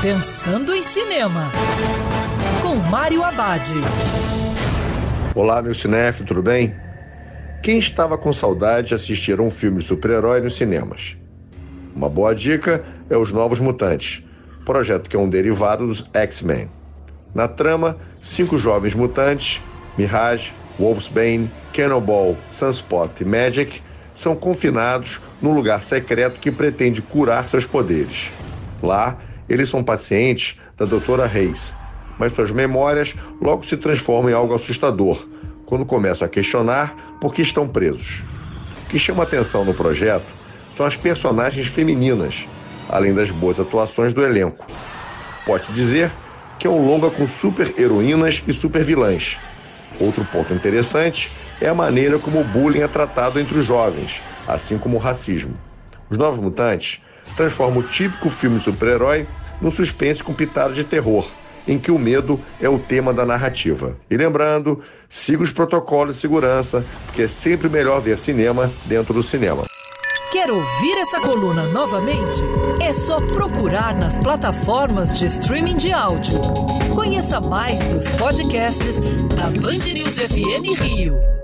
Pensando em Cinema, com Mário Abad. Olá, meu cinef, tudo bem? Quem estava com saudade de assistir a um filme super-herói nos cinemas? Uma boa dica é Os Novos Mutantes, projeto que é um derivado dos X-Men. Na trama, cinco jovens mutantes, Mirage, Wolfsbane, Cannonball, Sunspot e Magic, são confinados num lugar secreto que pretende curar seus poderes. Lá, eles são pacientes da doutora Reis, mas suas memórias logo se transformam em algo assustador quando começam a questionar por que estão presos. O que chama atenção no projeto são as personagens femininas, além das boas atuações do elenco. Pode-se dizer que é um longa com super heroínas e super vilãs. Outro ponto interessante é a maneira como o bullying é tratado entre os jovens, assim como o racismo. Os Novos Mutantes transformam o típico filme super-herói num suspense com pitada de terror, em que o medo é o tema da narrativa. E lembrando, siga os protocolos de segurança, porque é sempre melhor ver cinema dentro do cinema. Quer ouvir essa coluna novamente? É só procurar nas plataformas de streaming de áudio. Conheça mais dos podcasts da Band News FM Rio.